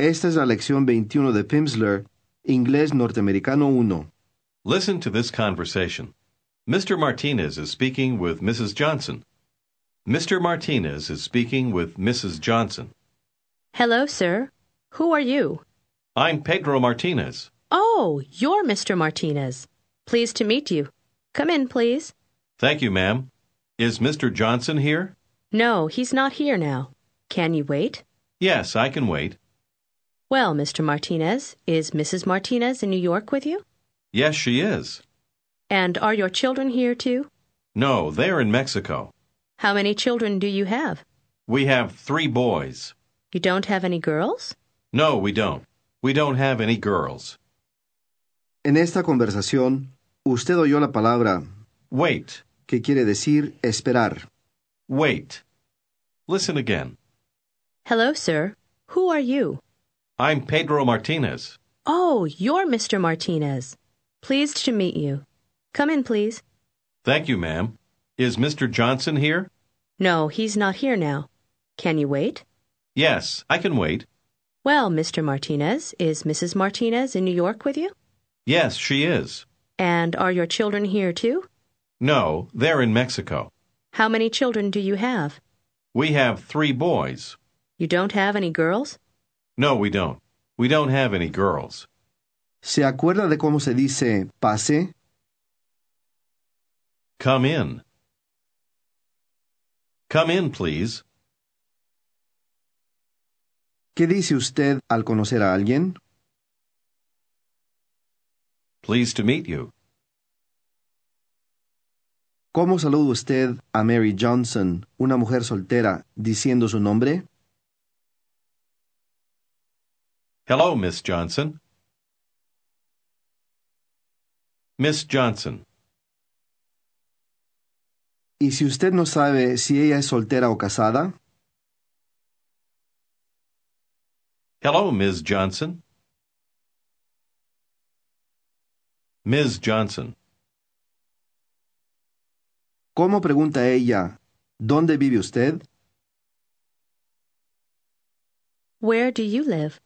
Esta es la lección 21 de Pimsleur, Inglés Norteamericano 1. Listen to this conversation. Mr. Martinez is speaking with Mrs. Johnson. Mr. Martinez is speaking with Mrs. Johnson. Hello, sir. Who are you? I'm Pedro Martinez. Oh, you're Mr. Martinez. Pleased to meet you. Come in, please. Thank you, ma'am. Is Mr. Johnson here? No, he's not here now. Can you wait? Yes, I can wait. Well, Mr. Martinez, is Mrs. Martinez in New York with you? Yes, she is. And are your children here too? No, they're in Mexico. How many children do you have? We have three boys. You don't have any girls? No, we don't. We don't have any girls. En esta conversación, usted oyó la palabra Wait, que quiere decir esperar. wait. Listen again. Hello, sir. Who are you? I'm Pedro Martinez. Oh, you're Mr. Martinez. Pleased to meet you. Come in, please. Thank you, ma'am. Is Mr. Johnson here? No, he's not here now. Can you wait? Yes, I can wait. Well, Mr. Martinez, is Mrs. Martinez in New York with you? Yes, she is. And are your children here too? No, they're in Mexico. How many children do you have? We have three boys. You don't have any girls? No, we don't. We don't have any girls. ¿Se acuerda de cómo se dice pase? Come in. Come in, please. ¿Qué dice usted al conocer a alguien? Pleased to meet you. ¿Cómo saluda usted a Mary Johnson, una mujer soltera, diciendo su nombre? Hello, Miss Johnson. Miss Johnson. ¿Y si usted no sabe si ella es soltera o casada? Hello, Ms. Johnson. Ms. Johnson. ¿Cómo pregunta ella, ¿dónde vive usted? Where do you live?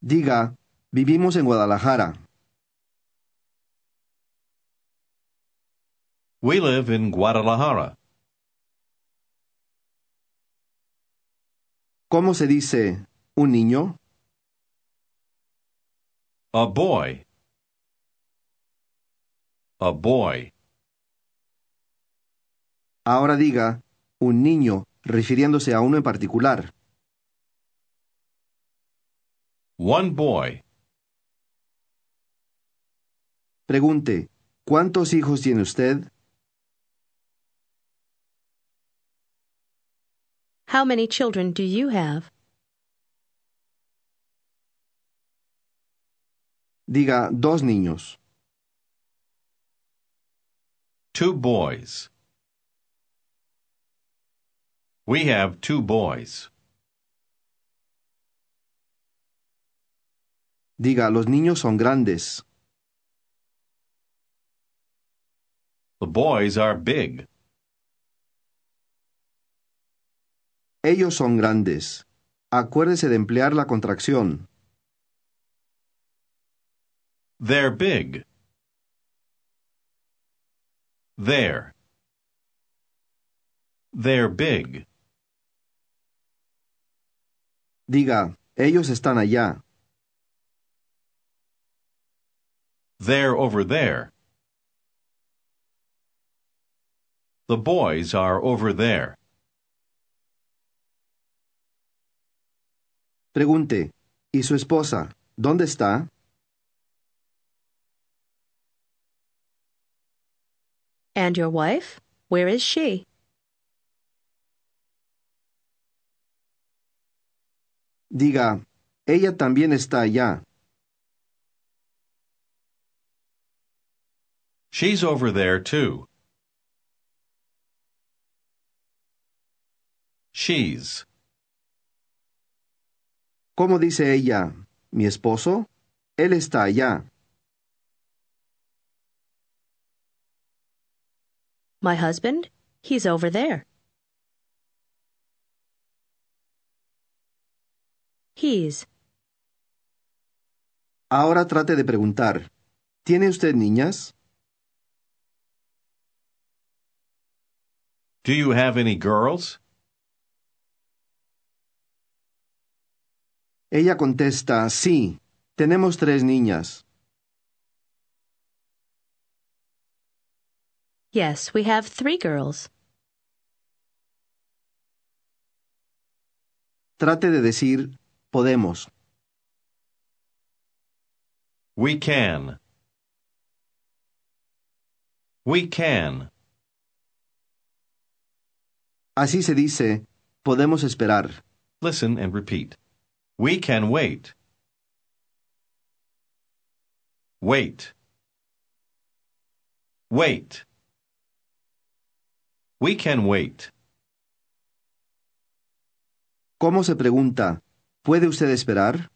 Diga, vivimos en Guadalajara. We live in Guadalajara. ¿Cómo se dice un niño? A boy. A boy. Ahora diga, un niño, refiriéndose a uno en particular. One boy. Pregunte, ¿cuántos hijos tiene usted? How many children do you have? Diga, dos niños. Two boys. We have two boys. Diga, los niños son grandes. The boys are big. Ellos son grandes. Acuérdese de emplear la contracción. They're big. They're. They're big. Diga, ellos están allá. They're over there. The boys are over there. Pregunte, ¿y su esposa? ¿Dónde está? And your wife? Where is she? Diga, ella también está allá. She's over there too. She's. ¿Cómo dice ella? ¿Mi esposo? Él está allá. My husband? He's over there. He's. Ahora trate de preguntar. ¿Tiene usted niñas? Do you have any girls? Ella contesta, sí, tenemos tres niñas. Yes, we have three girls. Trate de decir, podemos. We can. We can. Así se dice, podemos esperar. Listen and repeat. We can wait. Wait. Wait. We can wait. ¿Cómo se pregunta? ¿Puede usted esperar?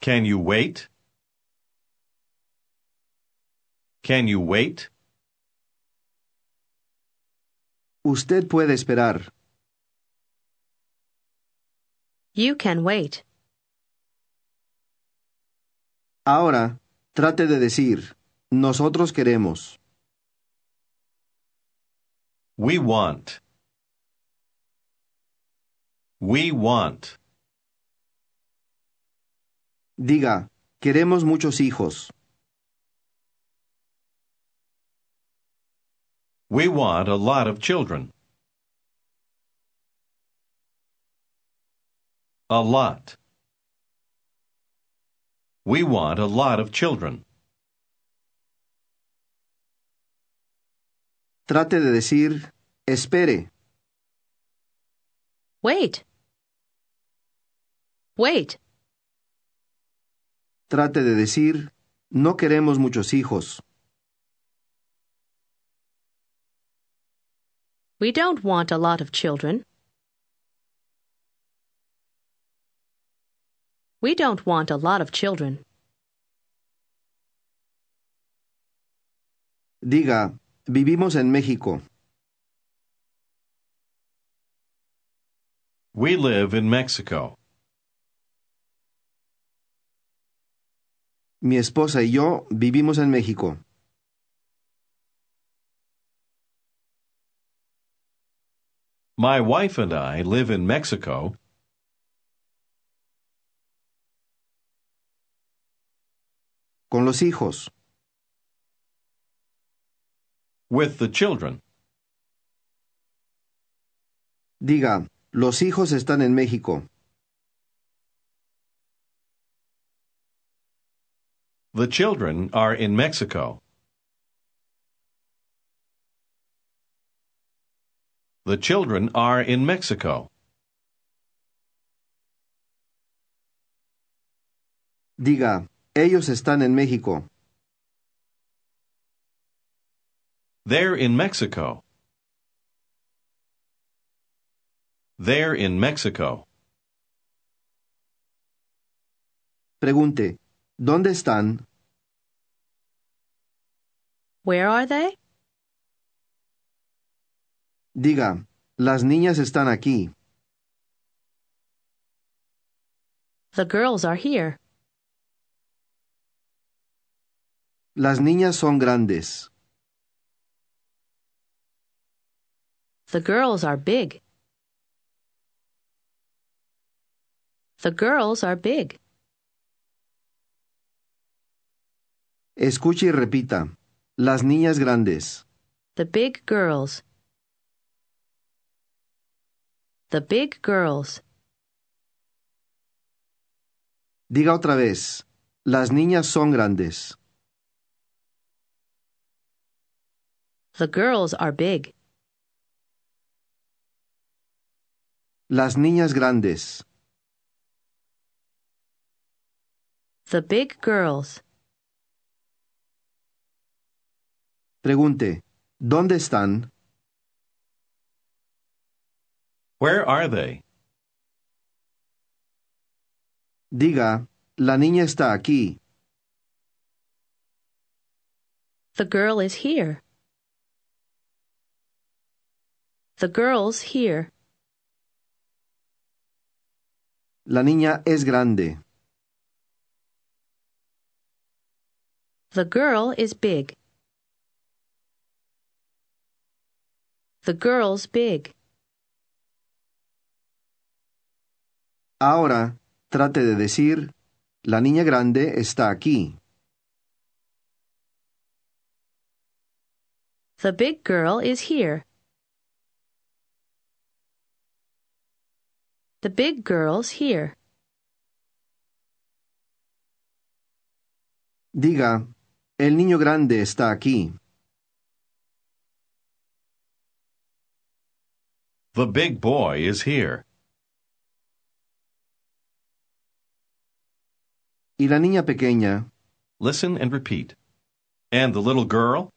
Can you wait? Can you wait? Usted puede esperar. You can wait. Ahora, trate de decir, nosotros queremos. We want. We want. Diga, queremos muchos hijos. We want a lot of children. A lot. We want a lot of children. Trate de decir, espere. Wait. Wait. Trate de decir, no queremos muchos hijos. We don't want a lot of children. We don't want a lot of children. Diga, vivimos en México. We live in Mexico. Mi esposa y yo vivimos en México. My wife and I live in Mexico. Con los hijos. With the children. Diga, los hijos están en México. The children are in Mexico. The children are in Mexico. Diga, ellos están en México. They're in Mexico. They're in Mexico. Pregunte, ¿dónde están? Where are they? Diga, las niñas están aquí. The girls are here. Las niñas son grandes. The girls are big. The girls are big. Escuche y repita. Las niñas grandes. The big girls. The big girls. Diga otra vez. Las niñas son grandes. The girls are big. Las niñas grandes. The big girls. Pregunte, ¿dónde están? Where are they? Diga, la niña está aquí. The girl is here. The girl's here. La niña es grande. The girl is big. The girl's big. Ahora trate de decir, la niña grande está aquí. The big girl is here. The big girl's here. Diga, el niño grande está aquí. The big boy is here. Y la niña pequeña, Listen and repeat. And the little girl?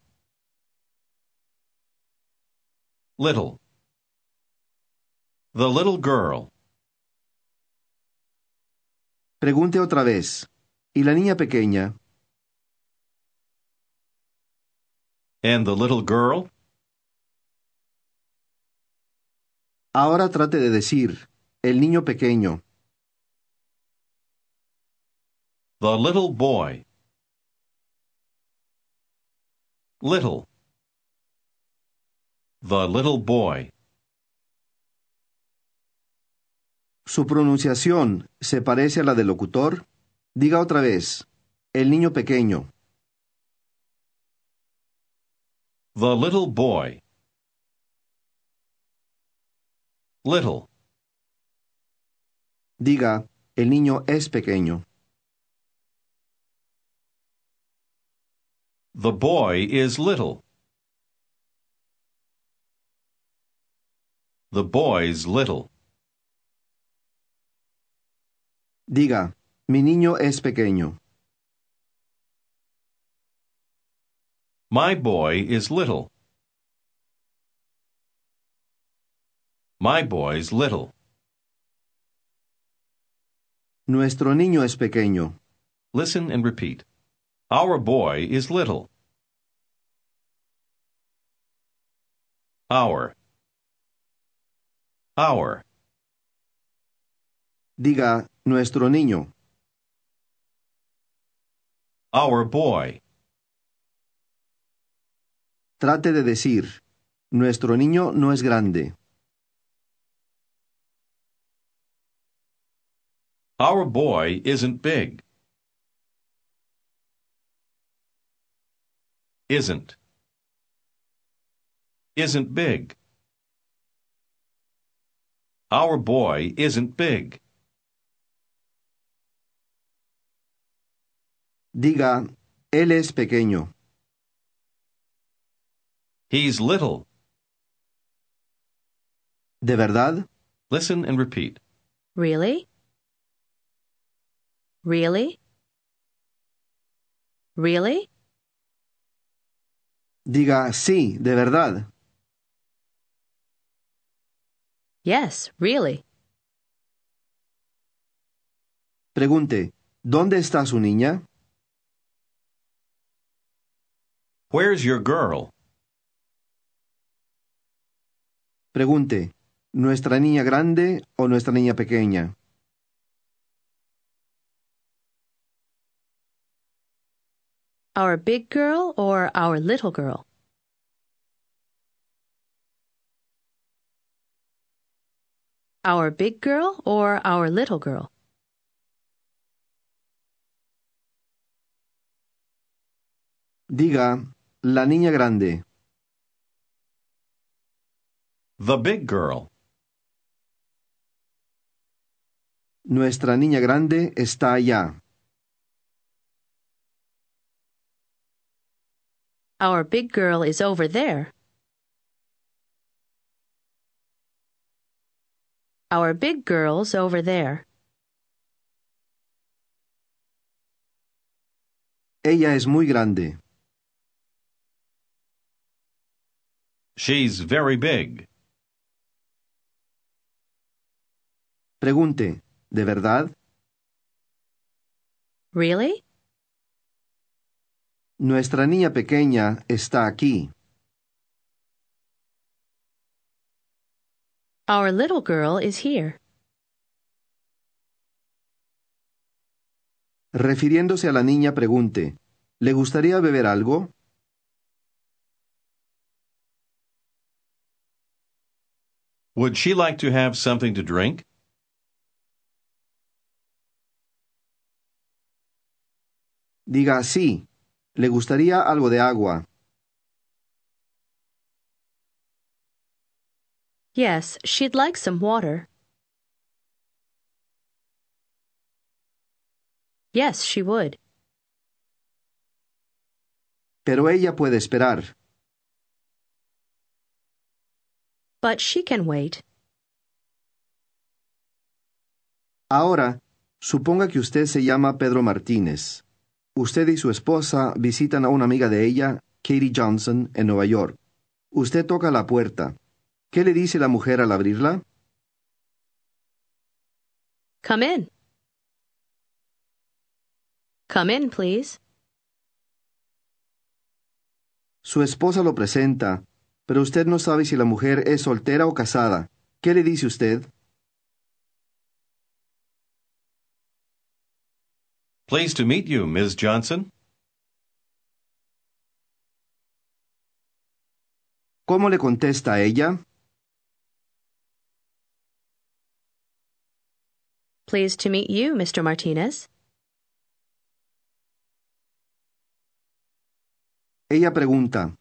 Little. The little girl. pregunte otra vez. ¿Y la niña pequeña? And the little girl? Ahora trate de decir, el niño pequeño. The little boy. Little. The little boy. ¿Su pronunciación se parece a la del locutor? Diga otra vez, el niño pequeño. The little boy. Little. Diga, el niño es pequeño. The boy is little. The boy's little. Diga, mi niño es pequeño. My boy is little. My boy's little. Nuestro niño es pequeño. Listen and repeat. Our boy is little. Our. Our. Diga, nuestro niño. Our boy. Trate de decir, nuestro niño no es grande. Our boy isn't big. Isn't. Isn't big. Our boy isn't big. Diga, él es pequeño. He's little. ¿De verdad? Listen and repeat. Really? Really? Really? Diga, sí, de verdad. Yes, really. Pregunte, ¿dónde está su niña? Where's your girl? Pregunte, ¿nuestra niña grande o nuestra niña pequeña? Our big girl or our little girl? Our big girl or our little girl? Diga, la niña grande. The big girl. Nuestra niña grande está allá. Our big girl is over there. Our big girl's over there. Ella es muy grande. She's very big. Pregunte, ¿de verdad? Really? Nuestra niña pequeña está aquí. Our little girl is here. Refiriéndose a la niña, pregunte, ¿le gustaría beber algo? Would she like to have something to drink? Diga sí. ¿Le gustaría algo de agua? Yes, she'd like some water. Yes, she would. Pero ella puede esperar. But she can wait. Ahora, suponga que usted se llama Pedro Martínez. Usted y su esposa visitan a una amiga de ella, Katie Johnson, en Nueva York. Usted toca la puerta. ¿Qué le dice la mujer al abrirla? Come in. Come in, please. Su esposa lo presenta, pero usted no sabe si la mujer es soltera o casada. ¿Qué le dice usted? Pleased to meet you, Ms. Johnson. ¿Cómo le contesta ella? Pleased to meet you, Mr. Martinez. Ella pregunta,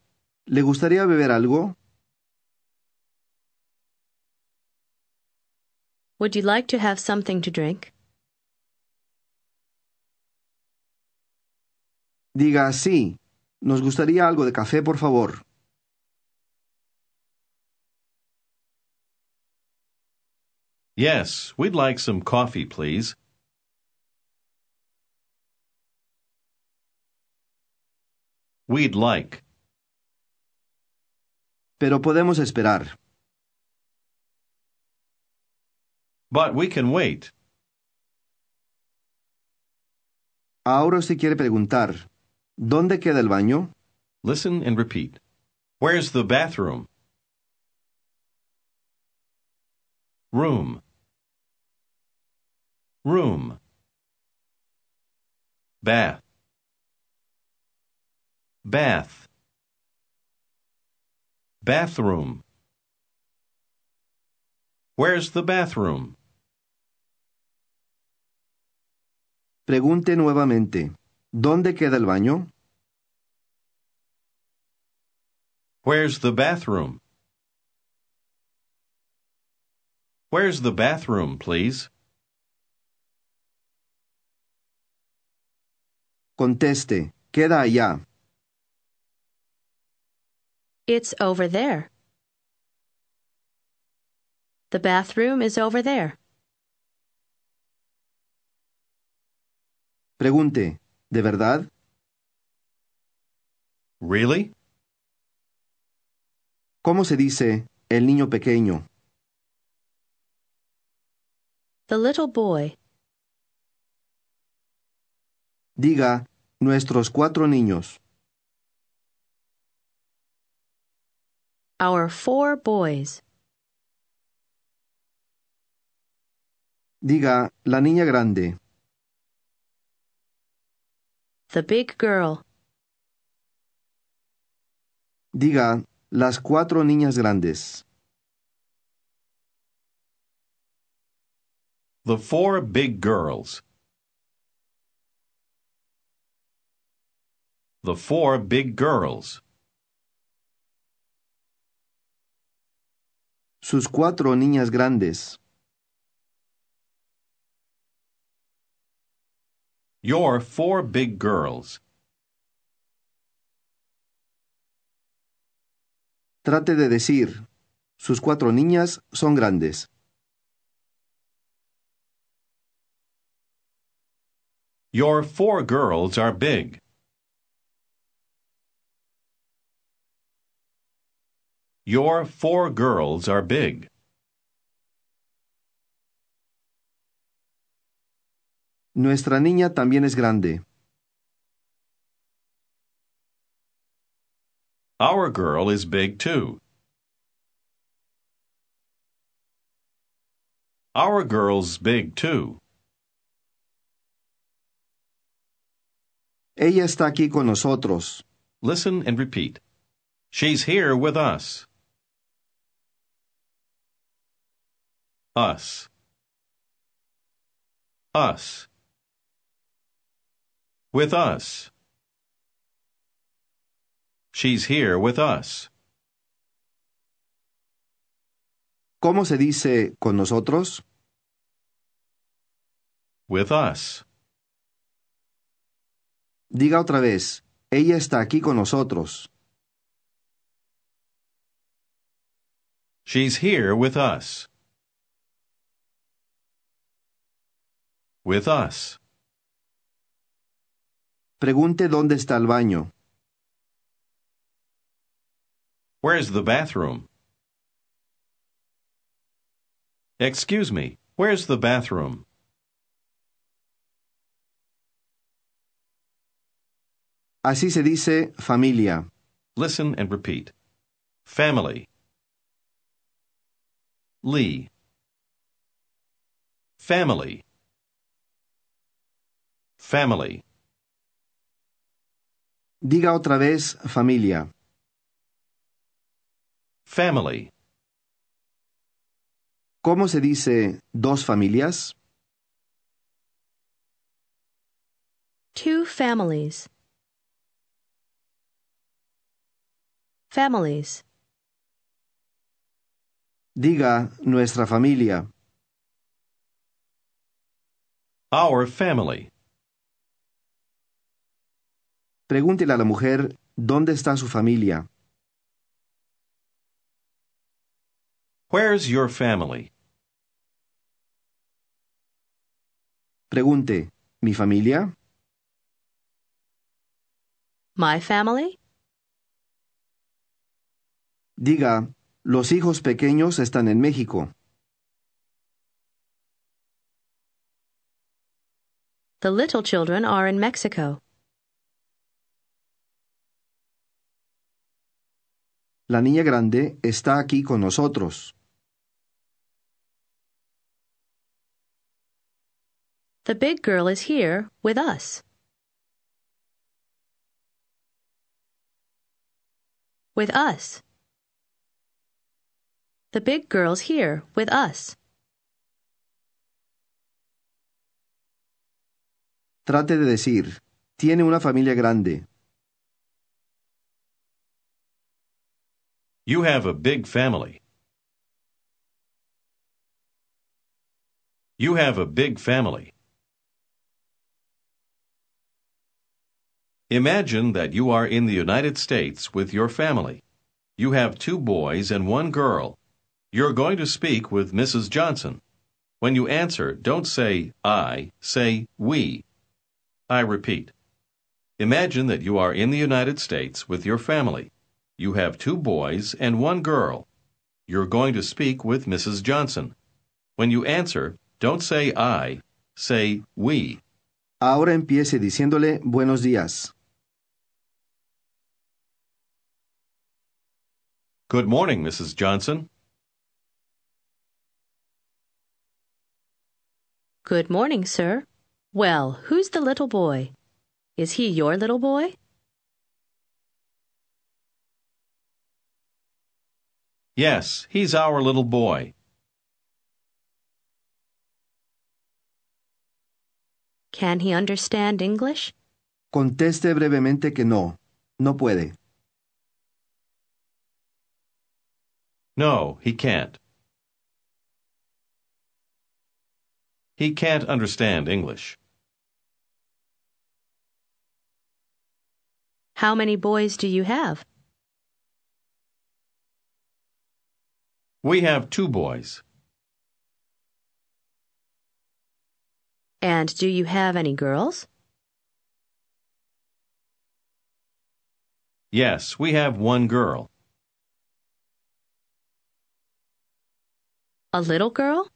¿le gustaría beber algo? Would you like to have something to drink? Diga sí. Nos gustaría algo de café, por favor. Yes, we'd like some coffee, please. We'd like. Pero podemos esperar. But we can wait. Ahora usted quiere preguntar, ¿dónde queda el baño? Listen and repeat. Where's the bathroom? Room. Room. Bath. Bath. Bathroom. Where's the bathroom? Pregunte nuevamente, ¿dónde queda el baño? Where's the bathroom? Where's the bathroom, please? Conteste, queda allá. It's over there. The bathroom is over there. Pregunte, ¿de verdad? Really? ¿Cómo se dice el niño pequeño? The little boy. Diga, nuestros cuatro niños. Our four boys. Diga, la niña grande. The big girl. Diga, las cuatro niñas grandes. The four big girls. The four big girls. Sus cuatro niñas grandes. Your four big girls. Trate de decir, sus cuatro niñas son grandes. Your four girls are big. Your four girls are big. Nuestra niña también es grande. Our girl is big too. Our girl's big too. Ella está aquí con nosotros. Listen and repeat. She's here with us. Us. Us. With us. She's here with us. ¿Cómo se dice con nosotros? With us. Diga otra vez, ella está aquí con nosotros. She's here with us. With us. Pregunte dónde está el baño. Where's the bathroom? Excuse me, where's the bathroom? Así se dice familia. Listen and repeat. Family. Lee. Family. Family. Diga otra vez familia. Family. ¿Cómo se dice dos familias? Two families. Families. Diga nuestra familia. Our family. Pregúntele a la mujer dónde está su familia. Where's your family? Pregunte, ¿mi familia? My family? Diga, los hijos pequeños están en México. The little children are in Mexico. La niña grande está aquí con nosotros. The big girl is here with us. With us. The big girl's here with us. Trate de decir, tiene una familia grande. You have a big family. You have a big family. Imagine that you are in the United States with your family. You have two boys and one girl. You're going to speak with Mrs. Johnson. When you answer, don't say I, say we. I repeat. Imagine that you are in the United States with your family. You have two boys and one girl. You're going to speak with Mrs. Johnson. When you answer, don't say I, say we. Ahora empiece diciéndole buenos días. Good morning, Mrs. Johnson. Good morning, sir. Well, who's the little boy? Is he your little boy? Yes, he's our little boy. Can he understand English? Conteste brevemente que no. No puede. No, he can't. He can't understand English. How many boys do you have? We have two boys. And do you have any girls? Yes, we have one girl. A little girl?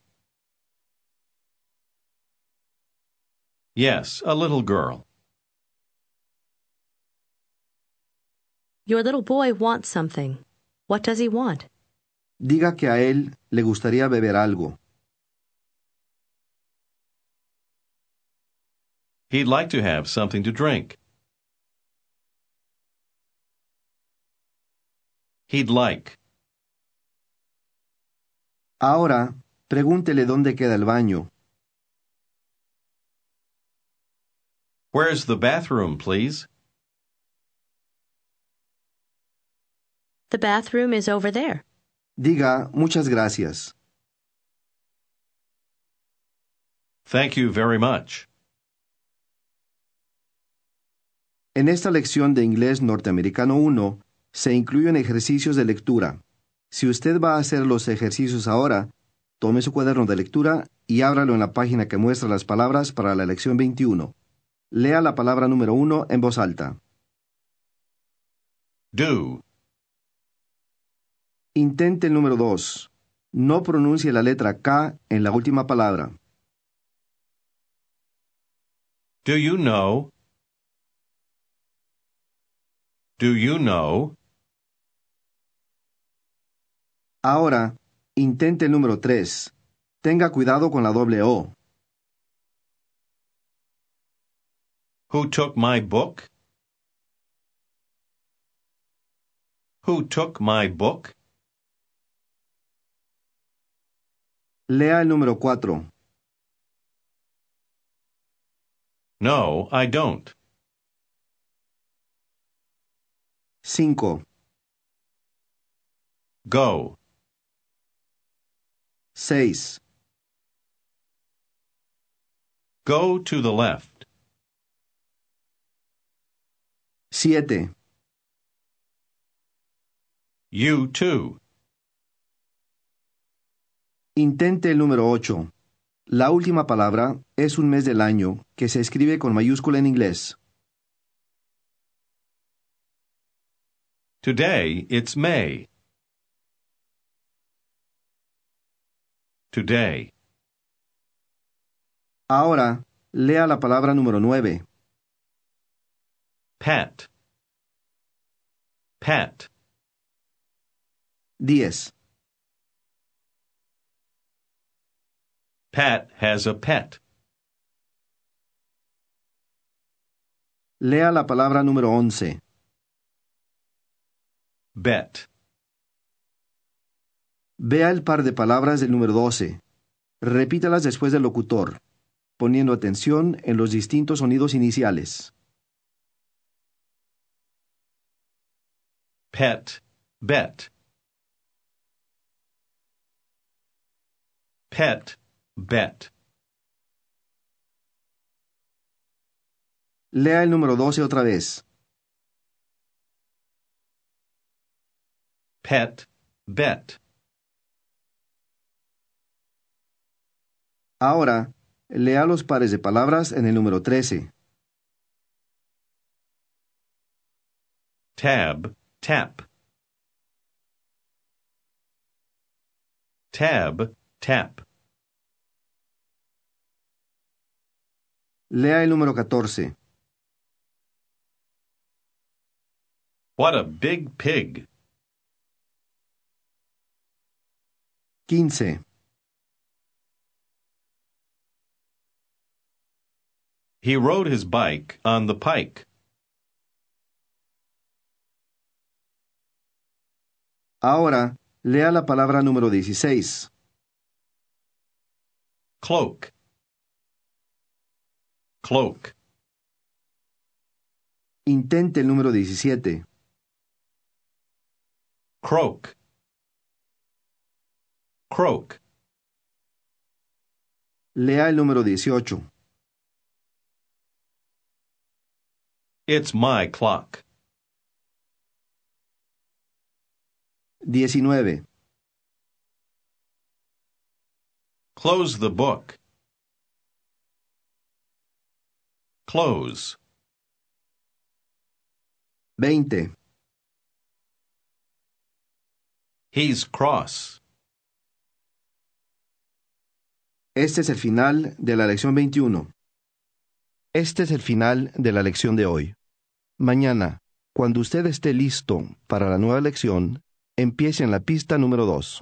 Yes, a little girl. Your little boy wants something. What does he want? Diga que a él le gustaría beber algo. He'd like to have something to drink. He'd like. Ahora, pregúntele dónde queda el baño. Where's the bathroom, please? The bathroom is over there. Diga muchas gracias. Thank you very much. En esta lección de inglés norteamericano 1 se incluyen ejercicios de lectura. Si usted va a hacer los ejercicios ahora, tome su cuaderno de lectura y ábralo en la página que muestra las palabras para la lección 21. Lea la palabra número 1 en voz alta. Do. Intente el número 2. No pronuncie la letra K en la última palabra. Do you know? Do you know? Ahora, intente el número 3. Tenga cuidado con la doble O. Who took my book? Who took my book? Lea el número 4. No, I don't. 5. Go. 6. Go to the left. 7. You too. Intente el número 8. La última palabra es un mes del año que se escribe con mayúscula en inglés. Today it's May. Today. Ahora, lea la palabra número 9. Pat. Pat. 10. Pat has a pet. Lea la palabra número 11. Bet. Vea el par de palabras del número 12. Repítalas después del locutor, poniendo atención en los distintos sonidos iniciales. Pet. Bet. Pet. Bet. Lea el número 12 otra vez. Pet. Bet. Ahora, lea los pares de palabras en el número 13. Tab. Tap. Tab. Tap. Lea el número 14. What a big pig. 15. He rode his bike on the pike. Ahora, lea la palabra número 16. Cloak. Cloak. Intente el número 17. Croak. Croak. Lea el número 18. It's my clock. 19. Close the book. Close. 20. He's cross. Este es el final de la lección 21. Este es el final de la lección de hoy. Mañana, cuando usted esté listo para la nueva lección, empiece en la pista número 2.